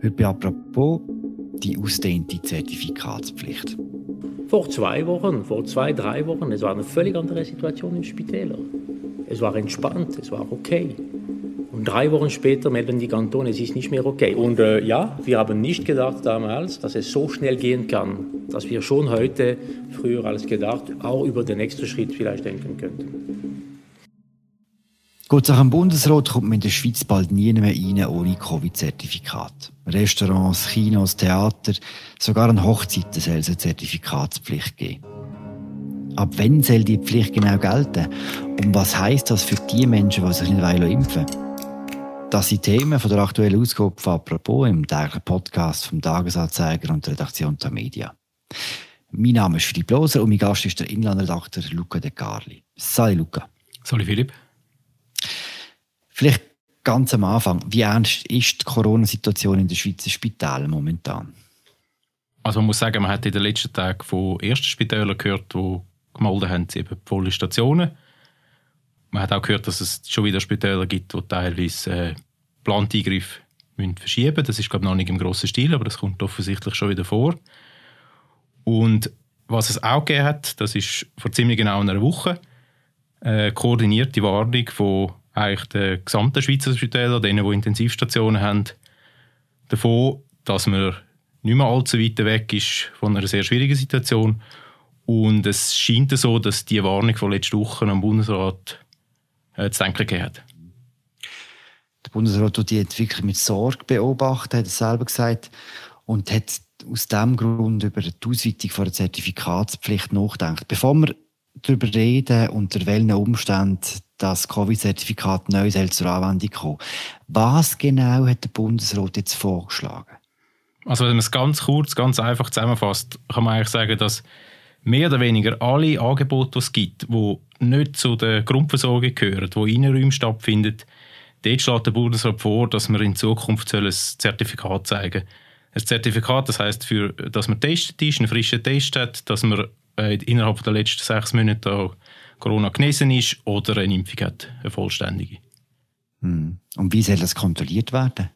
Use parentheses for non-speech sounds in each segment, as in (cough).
Bei apropos die ausdehnte Zertifikatspflicht. Vor zwei Wochen, vor zwei, drei Wochen, es war eine völlig andere Situation in Spitälern. Es war entspannt, es war okay. Und drei Wochen später melden die Kantone, es ist nicht mehr okay. Und äh, ja, wir haben nicht gedacht damals, dass es so schnell gehen kann, dass wir schon heute, früher als gedacht, auch über den nächsten Schritt vielleicht denken könnten. Es nach dem Bundesrat, kommt man in der Schweiz bald nie mehr rein ohne Covid-Zertifikat. Restaurants, Kinos, Theater, sogar an Hochzeiten soll es eine Zertifikatspflicht geben. Ab wann soll die Pflicht genau gelten? Und was heisst das für die Menschen, die sich nicht impfen? Das sind Themen von der aktuellen Ausgabe von «Apropos» im täglichen Podcast vom Tagesanzeiger und der Redaktion der Media. Mein Name ist Philipp Loser und mein Gast ist der Inlandredakteur Luca De Carli. Salut Luca. Salut Philipp. Vielleicht ganz am Anfang, wie ernst ist die Corona-Situation in den Schweizer Spitälern momentan? Also man muss sagen, man hat in den letzten Tagen von ersten Spitälern gehört, die gemeldet haben, sie eben volle Stationen. Man hat auch gehört, dass es schon wieder Spitäler gibt, die teilweise äh, verschieben müssen. Das ist glaube ich noch nicht im grossen Stil, aber das kommt offensichtlich schon wieder vor. Und was es auch gegeben hat, das ist vor ziemlich genau einer Woche, eine koordinierte Warnung von eigentlich den gesamten Schweizer Spitälern, denen, die Intensivstationen haben, davon, dass man nicht mehr allzu weit weg ist von einer sehr schwierigen Situation. Und es scheint so, dass die Warnung von letzter Woche am Bundesrat äh, zu denken gegeben hat. Der Bundesrat hat die Entwicklung mit Sorge beobachtet, hat es selber gesagt, und hat aus diesem Grund über die Ausweitung von der Zertifikatspflicht nachgedacht. Bevor wir darüber reden, unter welchen Umständen das Covid-Zertifikat neu zur Anwendung kommen. Was genau hat der Bundesrat jetzt vorgeschlagen? Also wenn man es ganz kurz, ganz einfach zusammenfasst, kann man eigentlich sagen, dass mehr oder weniger alle Angebote, die es gibt, die nicht zu der Grundversorgung gehören, die in Innenräumen stattfinden, dort schlägt der Bundesrat vor, dass wir in Zukunft ein Zertifikat zeigen sollen. Ein Zertifikat, das heisst, für, dass man testet ist, einen frischen Test hat, dass man äh, innerhalb der letzten sechs Monate Corona genesen ist oder eine Impfung hat, eine vollständige. Hm. Und wie soll das kontrolliert werden?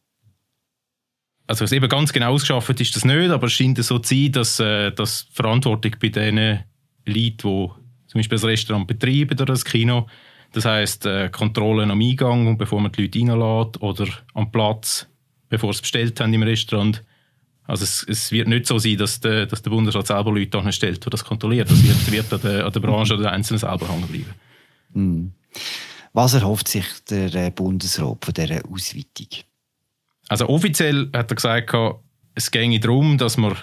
Also was eben ganz genau ausgeschafft ist das nicht, aber es scheint so zu sein, dass, äh, dass die Verantwortung bei den Leuten, die zum Beispiel das Restaurant betreiben oder das Kino, das heisst äh, Kontrollen am Eingang, bevor man die Leute reinlässt oder am Platz, bevor sie bestellt haben im Restaurant, also es, es, wird nicht so sein, dass der, dass der Bundesrat selber Leute anstellt, die das kontrollieren. Das wird, wird an, der, an der Branche oder den Einzelnen selber hängen bleiben. Mhm. Was erhofft sich der äh, Bundesrat von dieser Ausweitung? Also offiziell hat er gesagt, es ginge darum, dass man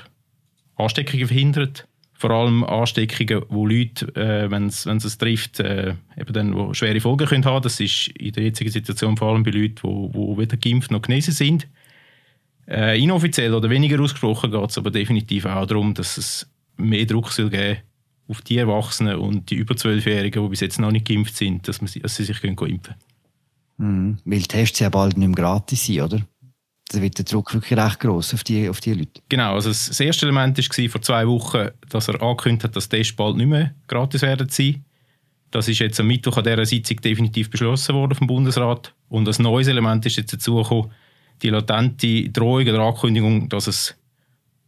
Ansteckungen verhindert. Vor allem Ansteckungen, wo Leute, äh, wenn es es trifft, äh, eben dann, wo schwere Folgen können haben. Das ist in der jetzigen Situation vor allem bei Leuten, die weder geimpft noch genesen sind. Äh, inoffiziell oder weniger ausgesprochen geht es aber definitiv auch darum, dass es mehr Druck soll geben auf die Erwachsenen und die über 12-Jährigen, die bis jetzt noch nicht geimpft sind, dass, man, dass sie sich können impfen können. Mhm. Weil Tests ja bald nicht mehr gratis sind, oder? Da wird der Druck wirklich recht gross auf die, auf die Leute. Genau, also das erste Element war vor zwei Wochen, dass er angekündigt hat, dass Tests bald nicht mehr gratis werden sein. Das ist jetzt am Mittwoch an dieser Sitzung definitiv beschlossen worden vom Bundesrat. Und ein neues Element ist jetzt dazugekommen, die latente Drohung oder Ankündigung, dass es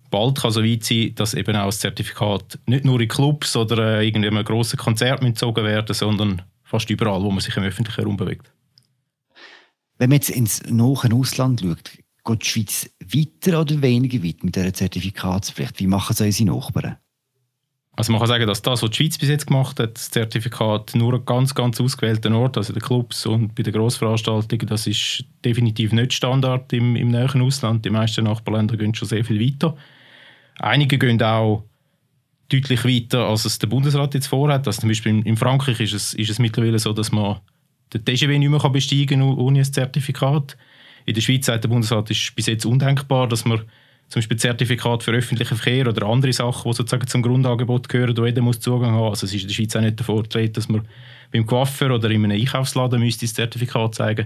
bald kann so weit sein dass eben auch das Zertifikat nicht nur in Clubs oder äh, irgendeinem grossen Konzert entzogen werden, sondern fast überall, wo man sich im öffentlichen Raum bewegt. Wenn man jetzt ins nahe Ausland schaut, geht die Schweiz weiter oder weniger weit mit dieser Zertifikatspflicht? Wie machen es unsere Nachbarn? Also man kann sagen, dass das, was die Schweiz bis jetzt gemacht hat, das Zertifikat nur an ganz, ganz ausgewählten Orten, also den Clubs und bei den Grossveranstaltungen, das ist definitiv nicht Standard im, im näheren Ausland. Die meisten Nachbarländer gehen schon sehr viel weiter. Einige gehen auch deutlich weiter, als es der Bundesrat jetzt vorhat. Also zum Beispiel in Frankreich ist es, ist es mittlerweile so, dass man den TGV nicht mehr besteigen kann ohne ein Zertifikat. In der Schweiz sagt der Bundesrat, ist bis jetzt undenkbar, dass man zum Beispiel Zertifikat für öffentlichen Verkehr oder andere Sachen, die sozusagen zum Grundangebot gehören, wo jeder muss Zugang haben. Also es ist in der Schweiz auch nicht der Vorteil, dass man beim Coiffeur oder in einem Einkaufsladen müsste das Zertifikat zeigen.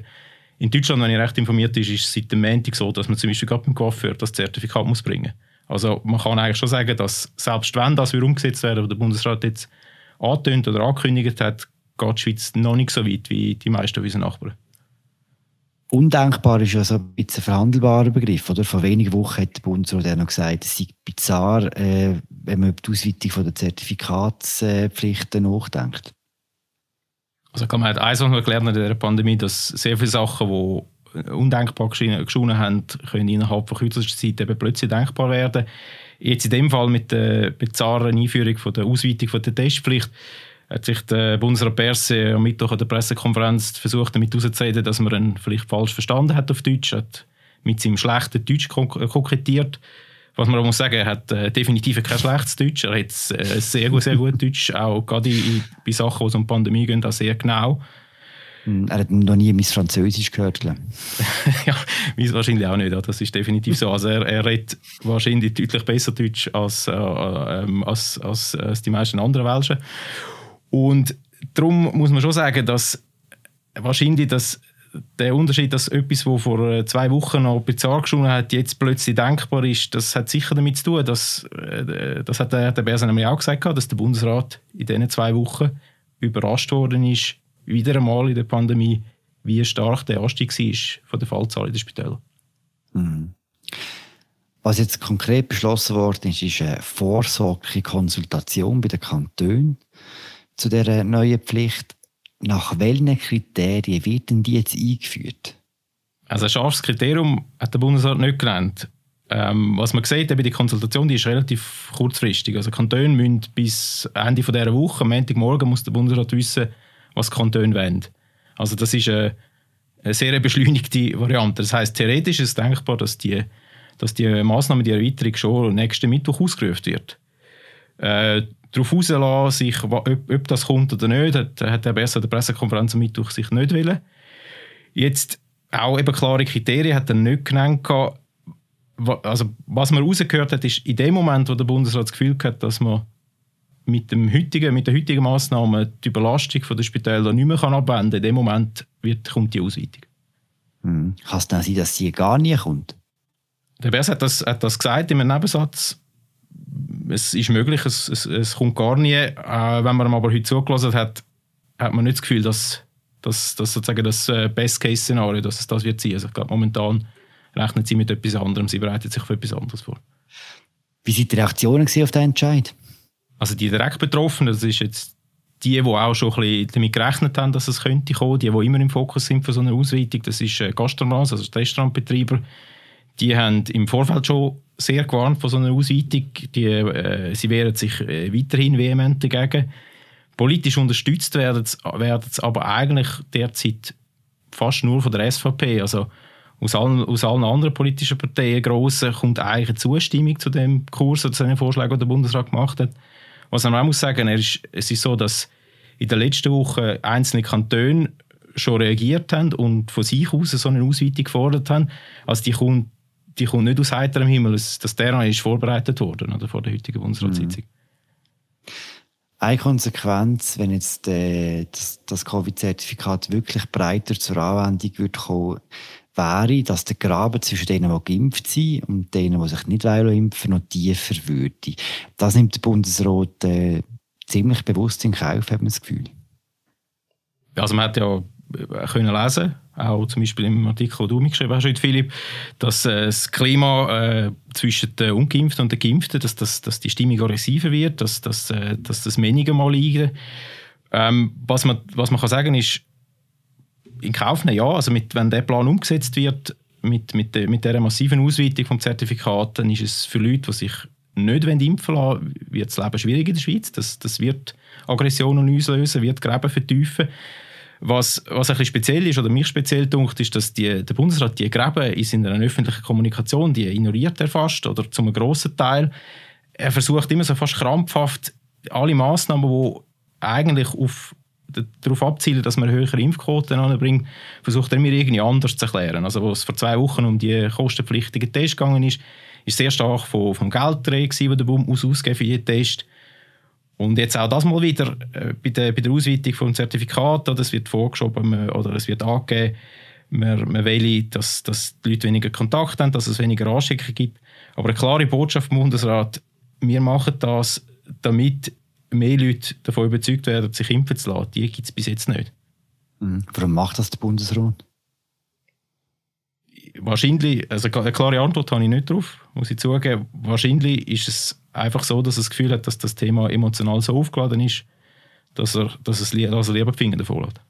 In Deutschland, wenn ich recht informiert bin, ist es seit dem Montag so, dass man zum Beispiel gerade beim Coiffeur das Zertifikat muss bringen muss. Also man kann eigentlich schon sagen, dass selbst wenn das umgesetzt werden, was der Bundesrat jetzt angetönt oder angekündigt hat, geht die Schweiz noch nicht so weit wie die meisten unserer Nachbarn. Undenkbar ist ja so ein bisschen ein verhandelbarer Begriff. Oder? Vor wenigen Wochen hat der Bundesrat ja noch gesagt, es sei bizarr, äh, wenn man über die Ausweitung der Zertifikatspflichten nachdenkt. Also man hat eins, wir gelernt in der Pandemie, dass sehr viele Sachen, die undenkbar geschonen haben, können innerhalb von kürzester Zeit eben plötzlich denkbar werden. Jetzt in dem Fall mit der bizarren Einführung von der Ausweitung von der Testpflicht hat sich der Bundesrat Berse am Mittwoch an der Pressekonferenz versucht, damit herauszureden, dass man ihn vielleicht falsch verstanden hat auf Deutsch, hat mit seinem schlechten Deutsch kokettiert. Was man auch muss sagen, er hat äh, definitiv kein schlechtes Deutsch. Er hat äh, sehr gut, sehr gut Deutsch, auch gerade in, bei Sachen, die um die Pandemie gehen, auch sehr genau. Hm, er hat noch nie mein Französisch gehört. (laughs) ja, weiß wahrscheinlich auch nicht. Das ist definitiv so. Also er, er redet wahrscheinlich deutlich besser Deutsch als, äh, äh, als, als, als die meisten anderen Welschen. Und darum muss man schon sagen, dass wahrscheinlich das, der Unterschied, dass etwas, was vor äh, zwei Wochen noch bizarr geschonen hat, jetzt plötzlich denkbar ist, das hat sicher damit zu tun, dass, äh, das hat der, der Bersen nämlich auch gesagt, dass der Bundesrat in diesen zwei Wochen überrascht worden ist, wieder einmal in der Pandemie, wie stark der Anstieg war von der Fallzahl in den Spitälern. Mhm. Was jetzt konkret beschlossen worden ist, ist eine vorsorgliche Konsultation bei den Kantonen zu der neuen Pflicht. Nach welchen Kriterien wird denn die jetzt eingeführt? Also ein scharfes Kriterium hat der Bundesrat nicht genannt. Ähm, was man sieht, eben die Konsultation die ist relativ kurzfristig. Also Kantone müssen bis Ende dieser Woche, am Montagmorgen, muss der Bundesrat wissen, was Kantone wollen. Also das ist eine, eine sehr beschleunigte Variante. Das heißt, theoretisch ist es denkbar, dass die, dass die Massnahme, die Erweiterung schon nächsten Mittwoch ausgerufen wird. Äh, darauf rauslassen, sich, ob, ob, das kommt oder nicht, hat, hat er besser der Pressekonferenz am Mittwoch sich nicht wollen. Jetzt auch eben klare Kriterien hat er nicht genannt. Also, was man rausgehört hat, ist in dem Moment, wo der Bundesrat das Gefühl hat, dass man mit, dem heutigen, mit der heutigen Massnahme die Überlastung der Spitäler nicht mehr abwenden kann, in dem Moment wird, kommt die Ausweitung. Hm. Kann es dann sein, dass sie gar nie kommt? Der Bers hat das, hat das gesagt in einem Nebensatz es ist möglich, es, es, es kommt gar nie. Äh, wenn man aber heute zugelassen hat, hat man nicht das Gefühl, dass, dass, dass sozusagen das äh, Best-Case-Szenario, dass es das wird sein. Also ich glaube, momentan rechnen sie mit etwas anderem, sie bereiten sich für etwas anderes vor. Wie sind die Reaktionen auf diesen Entscheid? Also die direkt Betroffenen, das ist jetzt die, die auch schon ein bisschen damit gerechnet haben, dass es könnte kommen, die, die immer im Fokus sind für so eine Ausweitung, das ist äh, Gastronomen, also Restaurantbetreiber, die haben im Vorfeld schon sehr gewarnt von so einer Ausweitung. Die, äh, sie wehren sich äh, weiterhin vehement dagegen. Politisch unterstützt werden es aber eigentlich derzeit fast nur von der SVP. Also aus allen, aus allen anderen politischen Parteien grossen kommt eigentlich eine Zustimmung zu dem Kurs oder zu den Vorschlägen, die der Bundesrat gemacht hat. Was man auch muss sagen, ist, es ist so, dass in den letzten Wochen einzelne Kantone schon reagiert haben und von sich aus so eine Ausweitung gefordert haben. Also die kommt die kommt nicht aus heiterem Himmel. Das Terrain ist vorbereitet worden oder, vor der heutigen Bundesratssitzung. Mhm. Eine Konsequenz, wenn jetzt äh, das, das Covid-Zertifikat wirklich breiter zur Anwendung wird kommen, wäre, dass der Graben zwischen denen, die geimpft sind und denen, die sich nicht impfen noch tiefer würde. Das nimmt der Bundesrat äh, ziemlich bewusst in Kauf, hat man das Gefühl. Also man hat ja können lesen auch zum Beispiel im Artikel, den du mir geschrieben hast, Philipp, dass äh, das Klima äh, zwischen den Ungeimpften und den Geimpften, dass, dass, dass die Stimmung aggressiver wird, dass, dass, äh, dass das weniger mal liegt. Ähm, was, man, was man kann sagen ist, in Kauf nehmen, ja, also mit, wenn der Plan umgesetzt wird, mit, mit, de, mit dieser massiven Ausweitung vom Zertifikat, dann ist es für Leute, die sich nicht impfen lassen wird das Leben schwierig in der Schweiz. Das, das wird Aggressionen auslösen, wird Gräben vertiefen. Was, was ein bisschen speziell ist, oder mich speziell dunkt, ist, dass die, der Bundesrat die Gräben in seiner öffentlichen Kommunikation, die ignoriert er fast, oder zum grossen Teil. Er versucht immer so fast krampfhaft, alle Massnahmen, die eigentlich auf, darauf abzielen, dass man höhere Impfquoten anbringt, versucht er mir irgendwie anders zu erklären. Also, als es vor zwei Wochen um die kostenpflichtigen Tests gegangen ist, ist sehr stark vom, vom Geld der Bund muss ausgeben für jeden Test. Und jetzt auch das mal wieder äh, bei, der, bei der Ausweitung vom Zertifikat, oder es wird vorgeschoben oder es wird angegeben, man, man will, dass, dass die Leute weniger Kontakt haben, dass es weniger Anschicken gibt. Aber eine klare Botschaft vom Bundesrat, wir machen das, damit mehr Leute davon überzeugt werden, sich impfen zu lassen. Die gibt es bis jetzt nicht. Mhm. Warum macht das der Bundesrat? wahrscheinlich, also eine klare Antwort habe ich nicht drauf, muss ich zugeben. Wahrscheinlich ist es einfach so, dass er das Gefühl hat, dass das Thema emotional so aufgeladen ist, dass er, dass es, dass er lieber die Finger davor lässt.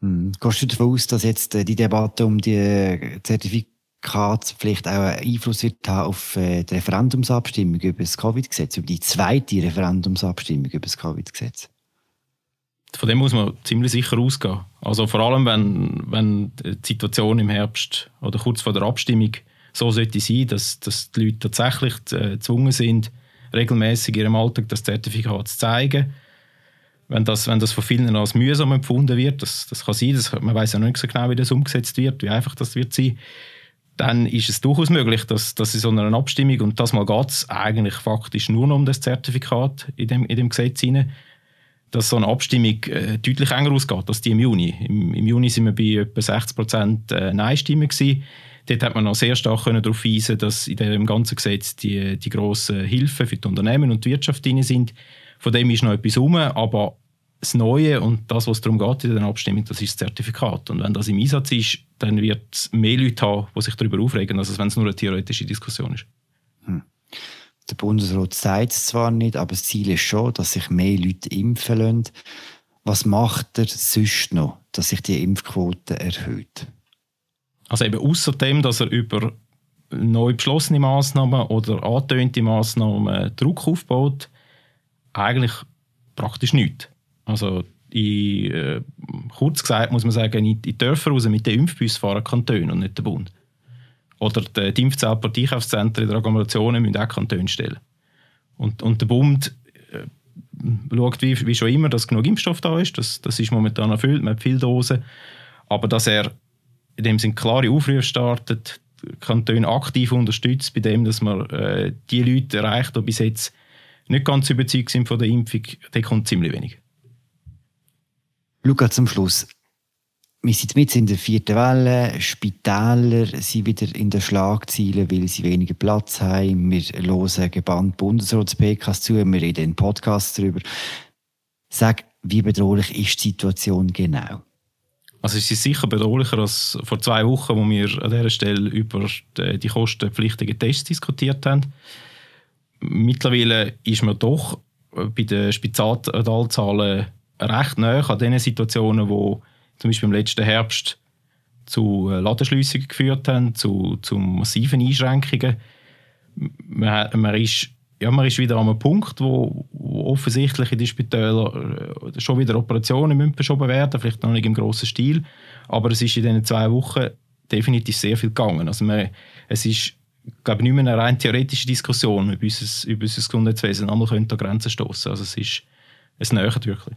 Hm. Gehst du davon aus, dass jetzt äh, die Debatte um die Zertifikatspflicht auch einen Einfluss wird haben auf äh, die Referendumsabstimmung über das Covid-Gesetz, über die zweite Referendumsabstimmung über das Covid-Gesetz? Von dem muss man ziemlich sicher ausgehen. Also vor allem, wenn, wenn die Situation im Herbst oder kurz vor der Abstimmung so sollte sein, dass, dass die Leute tatsächlich äh, gezwungen sind, regelmäßig ihrem Alltag das Zertifikat zu zeigen. Wenn das, wenn das von vielen als mühsam empfunden wird, das, das kann sein, das, man weiß ja nicht so genau, wie das umgesetzt wird, wie einfach das wird sein, dann ist es durchaus möglich, dass, dass in so einer Abstimmung, und das mal geht es eigentlich faktisch nur noch um das Zertifikat in dem, in dem Gesetz hinein, dass so eine Abstimmung äh, deutlich enger ausgeht als die im Juni. Im, im Juni sind wir bei etwa 60 Prozent äh, Nein-Stimmen. Dort hat man noch sehr stark darauf hinweisen, dass in dem ganzen Gesetz die, die grossen Hilfen für die Unternehmen und die Wirtschaft drin sind. Von dem ist noch etwas herum, aber das Neue und das, was darum geht in der Abstimmung, das ist das Zertifikat. Und wenn das im Einsatz ist, dann wird es mehr Leute haben, die sich darüber aufregen, als wenn es nur eine theoretische Diskussion ist. Hm. Der Bundesrat sagt es zwar nicht, aber das Ziel ist schon, dass sich mehr Leute impfen lassen. Was macht er sonst noch, dass sich die Impfquote erhöht? Also eben außer dass er über neu beschlossene Massnahmen oder angetönte Massnahmen Druck aufbaut, eigentlich praktisch nichts. Also in, äh, kurz gesagt muss man sagen, in die Dörfer raus mit den Impfbus fahren Kantone und nicht der Bund. Oder die, die Impfzentren in der Agglomeration müssen auch Kantone stellen. Und, und der Bund äh, schaut wie, wie schon immer, dass genug Impfstoff da ist. Das, das ist momentan erfüllt, man hat viele Dosen. Aber dass er in dem Sinne klare Aufrufe startet, Kantone aktiv unterstützt, bei dem, dass man äh, die Leute erreicht, die bis jetzt nicht ganz überzeugt sind von der Impfung, da kommt ziemlich wenig. Luca, zum Schluss. Wir sind mit in der vierten Welle. Spitäler sind wieder in den Schlagzeilen, weil sie weniger Platz haben. Wir hören gebannt Bundesrats-PKs zu. Wir reden in Podcasts darüber. Sag, wie bedrohlich ist die Situation genau? Also es ist sicher bedrohlicher als vor zwei Wochen, wo wir an dieser Stelle über die kostenpflichtigen Tests diskutiert haben. Mittlerweile ist man doch bei den Spitalzahlen recht nah an den Situationen, wo zum Beispiel im letzten Herbst zu Ladenschliessungen geführt haben, zu, zu massiven Einschränkungen. Man, man, ist, ja, man ist wieder an einem Punkt, wo, wo offensichtlich in den Spitälern äh, schon wieder Operationen müssen verschoben werden, vielleicht noch nicht im grossen Stil, aber es ist in diesen zwei Wochen definitiv sehr viel gegangen. Also man, es ist glaube nicht mehr eine rein theoretische Diskussion über unser, über unser Gesundheitswesen. Einmal könnte an Grenzen stoßen. Also es ist, es nähert wirklich.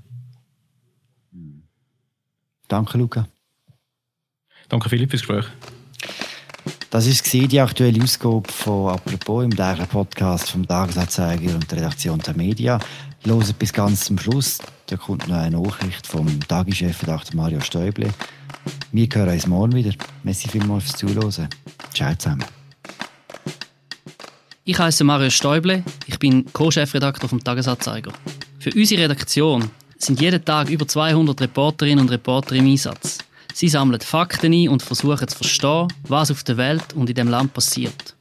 Danke, Luca. Danke, Philipp, fürs Gespräch. Das war die aktuelle Ausgabe von «Apropos» im täglichen Podcast vom Tagesanzeiger und der Redaktion der Media. Loset bis ganz zum Schluss. Da kommt noch eine Nachricht vom Tagischef Dr. Mario Stäuble. Wir hören uns morgen wieder. Merci vielmals fürs Zuhören. Ciao zusammen. Ich heiße Mario Stäuble. Ich bin Co-Chefredakteur vom Tagesanzeiger. Für unsere Redaktion sind jeden Tag über 200 Reporterinnen und Reporter im Einsatz. Sie sammeln Fakten ein und versuchen zu verstehen, was auf der Welt und in dem Land passiert.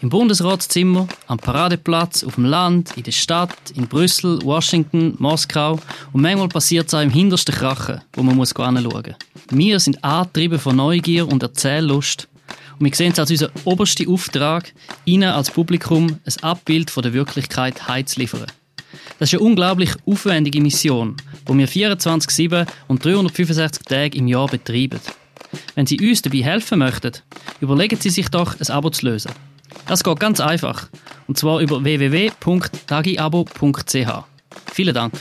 Im Bundesratszimmer, am Paradeplatz, auf dem Land, in der Stadt, in Brüssel, Washington, Moskau und manchmal passiert es auch im hintersten Krachen, wo man muss anschauen muss. Wir sind angetrieben von Neugier und Erzähllust und wir sehen es als unseren obersten Auftrag, Ihnen als Publikum ein Abbild von der Wirklichkeit heimzuliefern. Das ist eine unglaublich aufwendige Mission, die wir 24-7 und 365 Tage im Jahr betreiben. Wenn Sie uns dabei helfen möchten, überlegen Sie sich doch, ein Abo zu lösen. Das geht ganz einfach. Und zwar über www.tagiabo.ch. Vielen Dank.